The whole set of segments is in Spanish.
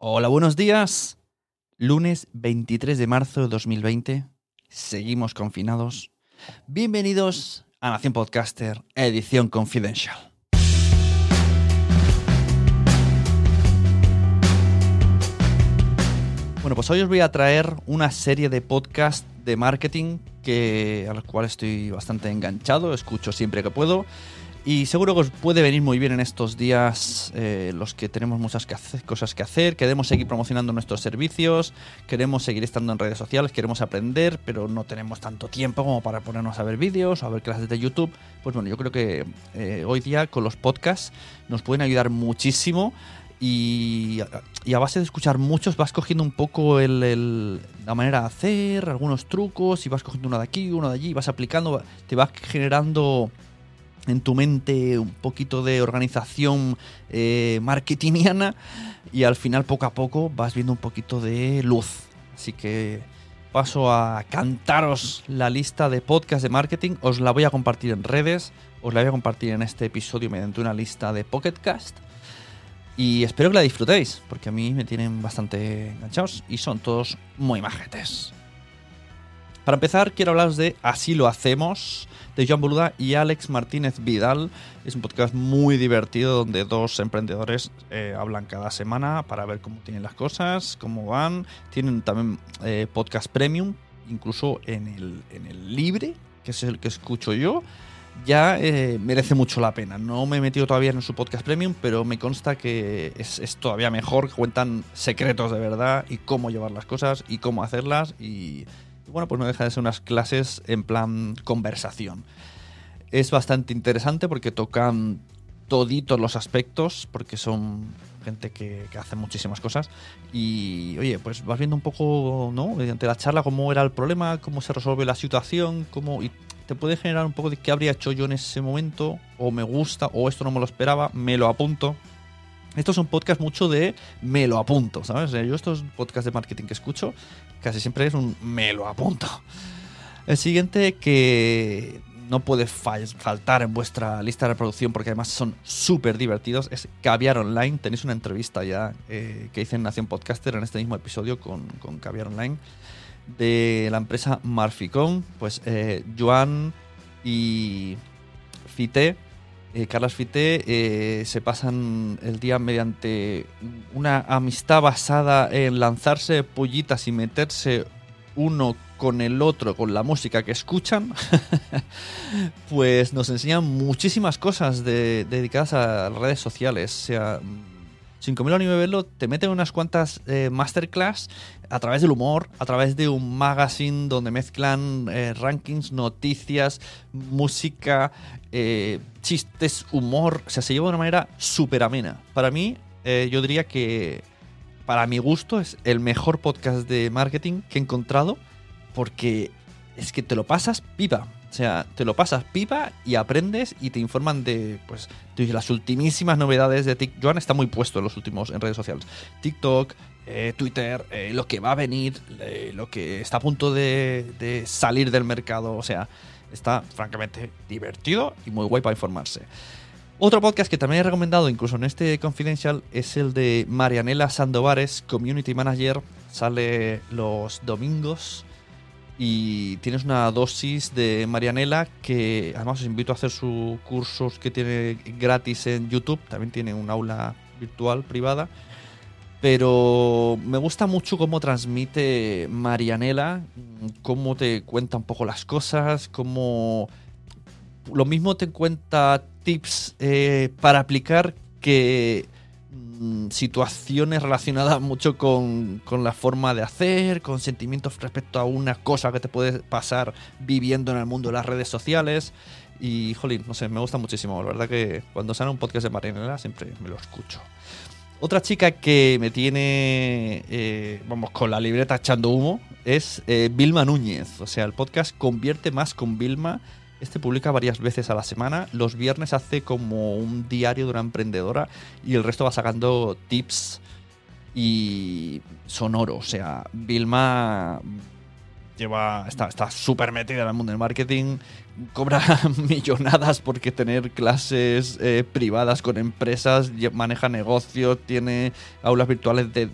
Hola, buenos días. Lunes 23 de marzo de 2020. Seguimos confinados. Bienvenidos a Nación Podcaster, edición confidencial. Bueno, pues hoy os voy a traer una serie de podcasts de marketing que, a los cuales estoy bastante enganchado, escucho siempre que puedo. Y seguro que os puede venir muy bien en estos días eh, los que tenemos muchas que hacer- cosas que hacer, queremos seguir promocionando nuestros servicios, queremos seguir estando en redes sociales, queremos aprender, pero no tenemos tanto tiempo como para ponernos a ver vídeos o a ver clases de YouTube. Pues bueno, yo creo que eh, hoy día con los podcasts nos pueden ayudar muchísimo y, y a base de escuchar muchos vas cogiendo un poco el- la manera de hacer, algunos trucos y vas cogiendo uno de aquí, uno de allí, vas aplicando, te vas generando en tu mente un poquito de organización eh, marketingiana y al final poco a poco vas viendo un poquito de luz. Así que paso a cantaros la lista de podcasts de marketing. Os la voy a compartir en redes, os la voy a compartir en este episodio mediante una lista de Pocketcast. Y espero que la disfrutéis, porque a mí me tienen bastante enganchados y son todos muy majetes. Para empezar, quiero hablaros de Así lo hacemos, de Joan Boluda y Alex Martínez Vidal. Es un podcast muy divertido donde dos emprendedores eh, hablan cada semana para ver cómo tienen las cosas, cómo van. Tienen también eh, podcast premium, incluso en el, libre, que es el que escucho yo. Ya eh, merece mucho la pena. No me he metido todavía en su podcast premium, pero me consta que es, es todavía mejor. Cuentan secretos de verdad y cómo llevar las cosas y cómo hacerlas. Y bueno, pues no deja de ser unas clases en plan conversación. Es bastante interesante porque tocan toditos los aspectos, porque son gente que, que hace muchísimas cosas. Y oye, pues vas viendo un poco, ¿no? Mediante la charla, cómo era el problema, cómo se resuelve la situación, cómo. Y te puede generar un poco de qué habría hecho yo en ese momento, o me gusta, o esto no me lo esperaba, me lo apunto. Estos son podcasts mucho de me lo apunto, ¿sabes? Yo estos podcasts de marketing que escucho, casi siempre es un me lo apunto. El siguiente que no puede fal- faltar en vuestra lista de reproducción porque además son súper divertidos es Caviar Online. Tenéis una entrevista ya eh, que hice en Nación Podcaster en este mismo episodio con, Caviar Online de la empresa Marficon. Pues eh, Joan y Fité eh, Carlos Fité eh, se pasan el día mediante una amistad basada en lanzarse pollitas y meterse uno con el otro, con la música que escuchan, pues nos enseñan muchísimas cosas de- dedicadas a redes sociales. Sea, sin comerlo ni beberlo, te meten unas cuantas eh, masterclass a través del humor, a través de un magazine donde mezclan eh, rankings, noticias, música, eh, chistes, humor. O sea, se lleva de una manera súper amena. Para mí, yo diría que, para mi gusto, es el mejor podcast de marketing que he encontrado porque es que te lo pasas pipa. O sea, te lo pasas pipa y aprendes y te informan de, pues, las ultimísimas novedades de TikTok. Joan está muy puesto en los últimos en redes sociales. TikTok, eh, Twitter, eh, lo que va a venir, eh, lo que está a punto de, de salir del mercado. O sea, está francamente divertido y muy guay para informarse. Otro podcast que también he recomendado, incluso en este Confidential, es el de Marianela Sandovares, Community Manager. Sale los domingos y tienes una dosis de Marianela que además os invito a hacer sus cursos que tiene gratis en YouTube. También tiene un aula virtual privada. Pero me gusta mucho cómo transmite Marianela, cómo te cuenta un poco las cosas, cómo lo mismo te cuenta tips eh, para aplicar que mm, situaciones relacionadas mucho con, con la forma de hacer, con sentimientos respecto a una cosa que te puede pasar viviendo en el mundo de las redes sociales. Y, jolín, no sé, me gusta muchísimo. La verdad que cuando sale un podcast de marinera siempre me lo escucho. Otra chica que me tiene, eh, vamos, con la libreta echando humo es eh, Vilma Núñez. O sea, el podcast Convierte Más con Vilma. Este publica varias veces a la semana. Los viernes hace como un diario de una emprendedora y el resto va sacando tips y sonoro. O sea, Vilma lleva está súper metida en el mundo del marketing, cobra millonadas porque tener clases eh, privadas con empresas, maneja negocios, tiene aulas virtuales de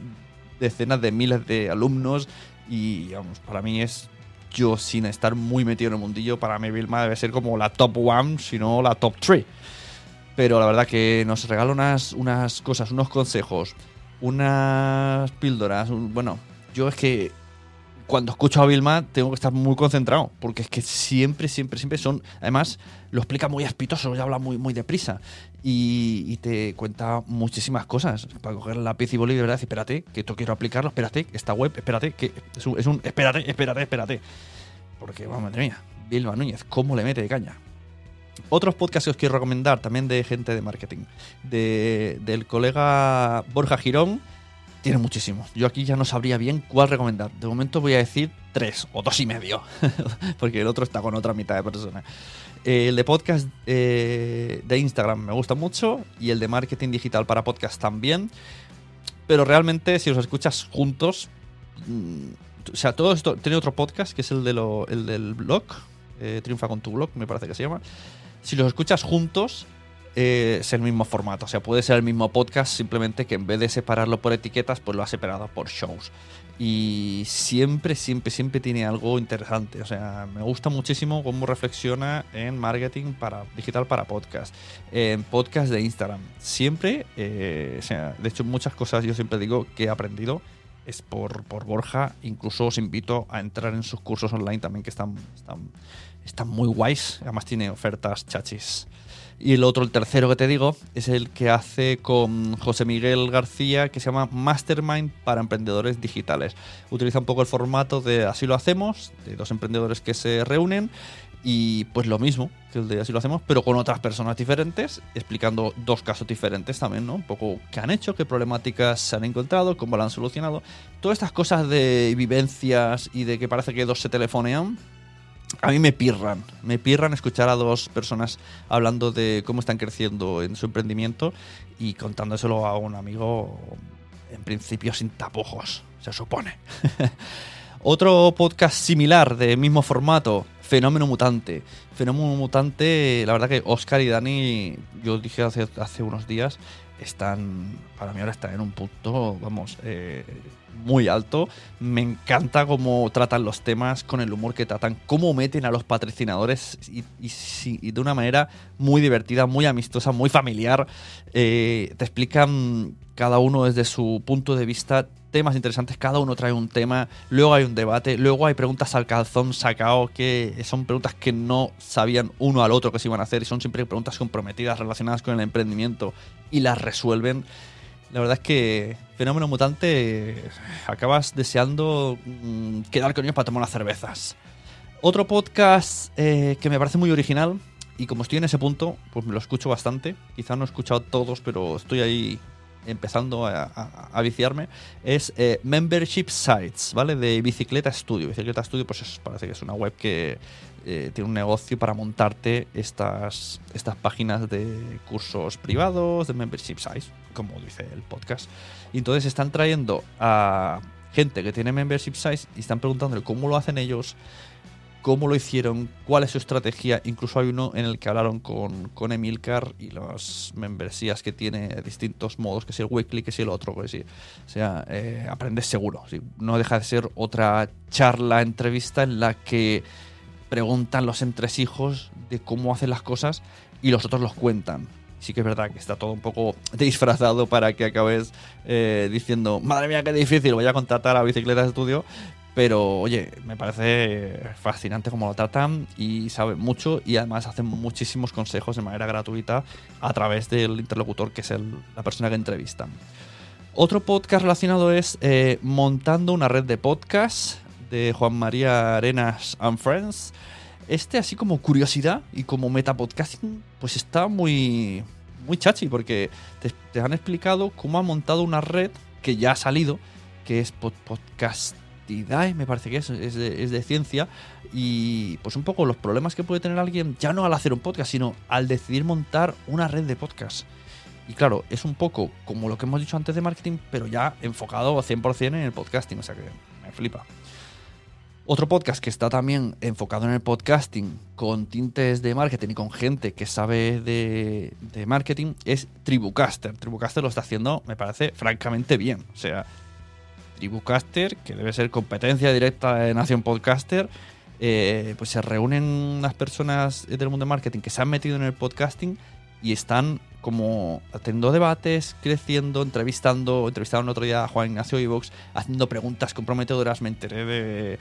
decenas de miles de alumnos y vamos, para mí es yo sin estar muy metido en el mundillo, para mí Vilma debe ser como la top one, si no la top three. Pero la verdad que nos regala unas, unas cosas, unos consejos, unas píldoras. bueno, yo es que cuando escucho a Vilma tengo que estar muy concentrado, porque es que siempre, siempre, siempre son. Además, lo explica muy espitoso, y habla muy, muy deprisa. Y, te cuenta muchísimas cosas. Para coger lápiz y boli de verdad, espérate, que esto quiero aplicarlo, espérate, esta web, espérate, que es un, es un espérate, espérate, espérate. Porque, madre mía, Vilma Núñez, ¿cómo le mete de caña? Otros podcasts que os quiero recomendar, también de gente de marketing, de, del colega Borja Girón tiene muchísimo. Yo aquí ya no sabría bien cuál recomendar. De momento voy a decir tres o dos y medio, porque el otro está con otra mitad de personas. Eh, el de podcast eh, de Instagram me gusta mucho y el de marketing digital para podcast también. Pero realmente, si los escuchas juntos, mm, o sea, todo esto. Tiene otro podcast que es el, de lo, el del blog, eh, Triunfa con tu blog, me parece que se llama. Si los escuchas juntos, eh, es el mismo formato. O sea, puede ser el mismo podcast, simplemente que en vez de separarlo por etiquetas, pues lo ha separado por shows. Y siempre, siempre, siempre tiene algo interesante. O sea, me gusta muchísimo cómo reflexiona en marketing para digital para podcast, en podcast de Instagram. Siempre, eh, o sea, de hecho, muchas cosas yo siempre digo que he aprendido es por, por Borja. Incluso os invito a entrar en sus cursos online también, que están, están, están muy guays. Además, tiene ofertas chachis. Y el otro, el tercero que te digo, es el que hace con José Miguel García, que se llama Mastermind para Emprendedores Digitales. Utiliza un poco el formato de Así lo hacemos, de dos emprendedores que se reúnen. Y pues lo mismo que el de Así lo hacemos, pero con otras personas diferentes, explicando dos casos diferentes también, ¿no? Un poco qué han hecho, qué problemáticas se han encontrado, cómo lo han solucionado. Todas estas cosas de vivencias y de que parece que dos se telefonean, a mí me pirran, me pirran escuchar a dos personas hablando de cómo están creciendo en su emprendimiento y contándoselo a un amigo en principio sin tapujos, se supone. Otro podcast similar de mismo formato, Fenómeno Mutante. Fenómeno Mutante, la verdad que Oscar y Dani, yo dije hace, unos días, están, para mí ahora están en un punto, vamos, eh, muy alto. Me encanta cómo tratan los temas, con el humor que tratan, cómo meten a los patrocinadores y, de una manera muy divertida, muy amistosa, muy familiar. Eh, te explican cada uno desde su punto de vista temas interesantes, cada uno trae un tema, luego hay un debate, luego hay preguntas al calzón sacado, que son preguntas que no sabían uno al otro que se iban a hacer y son siempre preguntas comprometidas relacionadas con el emprendimiento y las resuelven. La verdad es que Fenómeno Mutante acabas deseando mm, quedar con ellos para tomar unas cervezas. Otro podcast eh, que me parece muy original y como estoy en ese punto, pues me lo escucho bastante. Quizá no he escuchado todos, pero estoy ahí empezando a, viciarme, es eh, Membership Sites, ¿vale? De Bicicleta Studio. Bicicleta Studio, pues parece que es una web que eh, tiene un negocio para montarte estas, estas páginas de cursos privados, de Membership Sites, como dice el podcast. Y entonces están trayendo a gente que tiene Membership Sites y están preguntándole cómo lo hacen ellos cómo lo hicieron, cuál es su estrategia. Incluso hay uno en el que hablaron con, con Emilcar y las membresías que tiene distintos modos, que es el weekly, que es el otro. Que sí. O sea, eh, aprendes seguro. No deja de ser otra charla, entrevista en la que preguntan los entresijos de cómo hacen las cosas y los otros los cuentan. Sí que es verdad que está todo un poco disfrazado para que acabes eh, diciendo, madre mía, qué difícil, voy a contratar a Bicicleta de Estudio, pero oye, me parece fascinante cómo lo tratan y saben mucho y además hacen muchísimos consejos de manera gratuita a través del interlocutor que es la persona que entrevistan. Otro podcast relacionado es eh, Montando una red de podcasts de Juan María Arenas and Friends. Este, así como curiosidad y como metapodcasting, pues está muy, muy chachi, porque te, han explicado cómo ha montado una red que ya ha salido, que es Me parece que es, es de, ciencia, y pues un poco los problemas que puede tener alguien, ya no al hacer un podcast, sino al decidir montar una red de podcast. Y claro, es un poco como lo que hemos dicho antes de marketing, pero ya enfocado 100% en el podcasting, o sea que me flipa. Otro podcast que está también enfocado en el podcasting, con tintes de marketing y con gente que sabe de, marketing, es Tribucaster. Tribucaster lo está haciendo, me parece, francamente bien. O sea, Tribucaster, que debe ser competencia directa de Nación Podcaster, eh, pues se reúnen unas personas del mundo de marketing que se han metido en el podcasting y están como teniendo debates, creciendo, entrevistando, entrevistaron otro día a Juan Ignacio Ivox, haciendo preguntas comprometedoras, me enteré de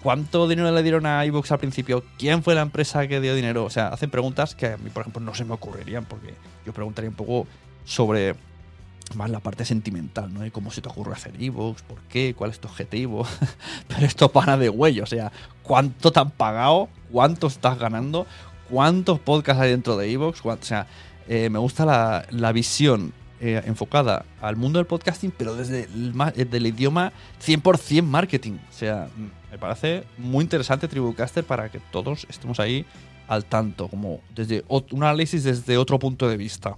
cuánto dinero le dieron a Ivox al principio, quién fue la empresa que dio dinero, o sea, hacen preguntas que a mí, por ejemplo, no se me ocurrirían, porque yo preguntaría un poco sobre más la parte sentimental, ¿no? De cómo se te ocurre hacer Evox, por qué, cuál es tu objetivo. Pero esto para de huello, o sea, cuánto te han pagado, cuánto estás ganando, cuántos podcasts hay dentro de Evox, o sea, eh, me gusta la, visión eh, enfocada al mundo del podcasting, pero desde el, idioma 100% marketing. O sea, me parece muy interesante Tribucaster para que todos estemos ahí al tanto, como desde un análisis desde otro punto de vista.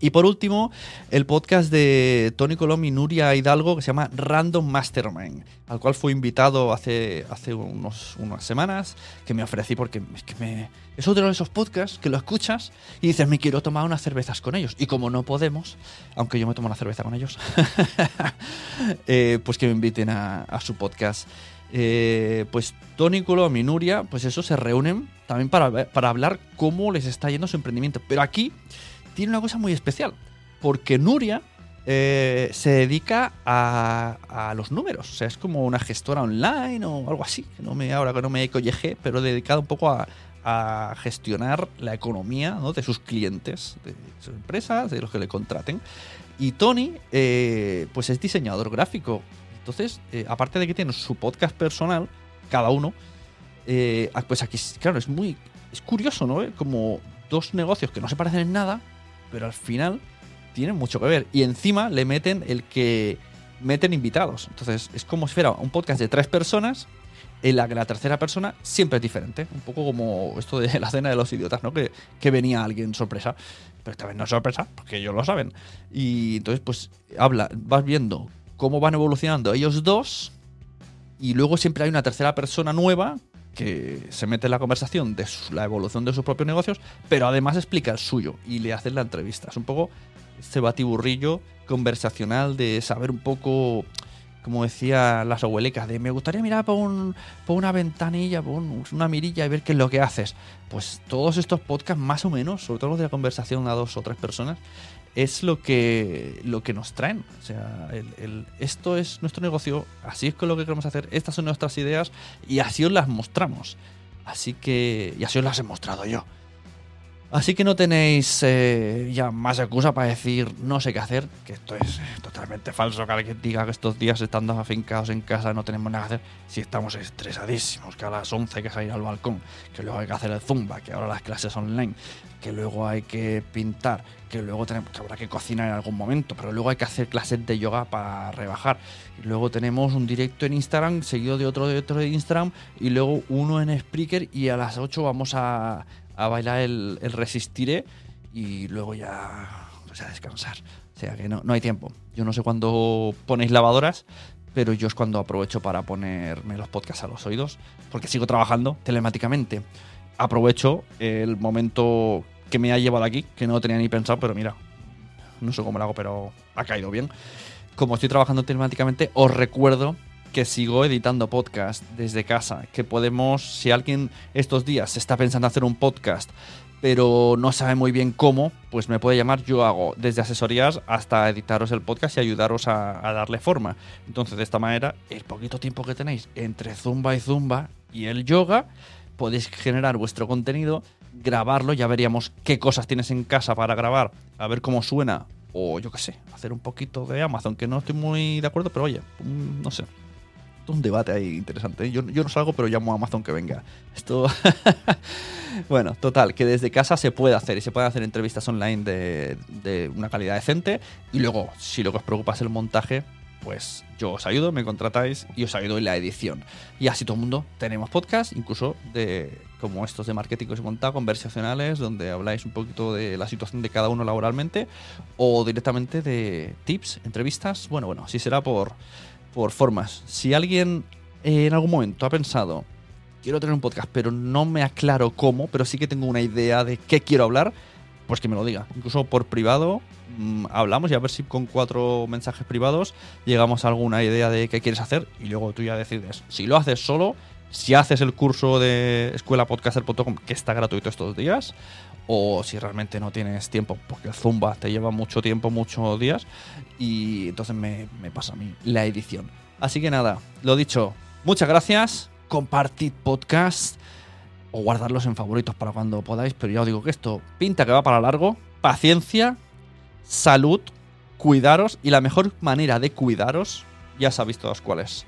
Y por último, el podcast de Tony Colom y Nuria Hidalgo que se llama Random Mastermind, al cual fui invitado hace, hace unos, unas semanas, que me ofrecí porque es que me, es otro de esos podcasts que lo escuchas y dices, me quiero tomar unas cervezas con ellos. Y como no podemos, aunque yo me tomo una cerveza con ellos, eh, pues que me inviten a, su podcast. Eh, pues Tony Colom y Nuria, pues eso, se reúnen también para, para hablar cómo les está yendo su emprendimiento. Pero aquí tiene una cosa muy especial, porque Nuria eh, se dedica a, los números, o sea, es como una gestora online o algo así, no me, ahora que no me colleje, pero dedicada un poco a, gestionar la economía de sus clientes, de sus empresas, de los que le contraten. Y Tony, eh, pues es diseñador gráfico. Entonces, eh, aparte de que tiene su podcast personal, cada uno, pues aquí, claro, es muy, es curioso, ¿no? Como dos negocios que no se parecen en nada, pero al final tienen mucho que ver. Y encima le meten el que meten invitados. Entonces es como si fuera un podcast de tres personas en la que la tercera persona siempre es diferente. Un poco como esto de la cena de los idiotas, ¿no? Que, que venía alguien sorpresa. Pero esta no es sorpresa, porque ellos lo saben. Y entonces, pues, habla, vas viendo cómo van evolucionando ellos dos. Y luego siempre hay una tercera persona nueva que se mete en la conversación de la evolución de sus propios negocios, pero además explica el suyo y le hace la entrevista. Es un poco este batiburrillo conversacional de saber un poco, como decía las abuelicas, de me gustaría mirar por, un, por una ventanilla, por una mirilla y ver qué es lo que haces. Pues todos estos podcasts, más o menos, sobre todo los de la conversación a dos o tres personas, es lo que, lo que nos traen. O sea, el, esto es nuestro negocio, así es con lo que queremos hacer, estas son nuestras ideas y así os las mostramos. Así que, y así os las he mostrado yo. Así que no tenéis eh, ya más excusa para decir no sé qué hacer, que esto es totalmente falso, que diga que estos días estando afincados en casa no tenemos nada que hacer, si estamos estresadísimos, que a las 11 hay que salir al balcón, que luego hay que hacer el zumba, que ahora las clases online, que luego hay que pintar, que luego tenemos, que habrá que cocinar en algún momento, pero luego hay que hacer clases de yoga para rebajar. Y luego tenemos un directo en Instagram, seguido de otro de otro de Instagram, y luego uno en Spreaker, y a las 8 vamos a a bailar el, Resistiré y luego ya pues descansar. O sea que no, no hay tiempo. Yo no sé cuándo ponéis lavadoras, pero yo es cuando aprovecho para ponerme los podcasts a los oídos, porque sigo trabajando telemáticamente. Aprovecho el momento que me ha llevado aquí, que no tenía ni pensado, pero mira, no sé cómo lo hago, pero ha caído bien. Como estoy trabajando telemáticamente, os recuerdo que sigo editando podcast desde casa, que podemos, si alguien estos días está pensando hacer un podcast, pero no sabe muy bien cómo, pues me puede llamar, yo hago desde asesorías hasta editaros el podcast y ayudaros a, darle forma. Entonces, de esta manera, el poquito tiempo que tenéis entre Zumba y Zumba y el yoga, podéis generar vuestro contenido, grabarlo, ya veríamos qué cosas tienes en casa para grabar, a ver cómo suena, o yo qué sé, hacer un poquito de Amazon, que no estoy muy de acuerdo, pero oye, mm, no sé, un debate ahí interesante. Yo, yo no salgo, pero llamo a Amazon que venga. Esto. bueno, total, que desde casa se puede hacer y se pueden hacer entrevistas online de, de una calidad decente. Y luego, si lo que os preocupa es el montaje, pues yo os ayudo, me contratáis y os ayudo en la edición. Y así todo el mundo tenemos podcast, incluso de como estos de marketing que os he conversacionales, donde habláis un poquito de la situación de cada uno laboralmente o directamente de tips, entrevistas. Bueno, bueno, si será por, por formas. Si alguien eh, en algún momento ha pensado, quiero tener un podcast, pero no me aclaro cómo, pero sí que tengo una idea de qué quiero hablar, pues que me lo diga. Incluso por privado mm, hablamos y a ver si con cuatro mensajes privados llegamos a alguna idea de qué quieres hacer y luego tú ya decides. Si lo haces solo, si haces el curso de escuelapodcaster.com que está gratuito estos días, o si realmente no tienes tiempo, porque el Zumba te lleva mucho tiempo, muchos días, y entonces me, pasa a mí la edición. Así que nada, lo dicho, muchas gracias, compartid podcast o guardarlos en favoritos para cuando podáis, pero ya os digo que esto pinta que va para largo, paciencia, salud, cuidaros y la mejor manera de cuidaros, ya sabéis todas cuáles.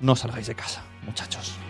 No salgáis de casa, muchachos.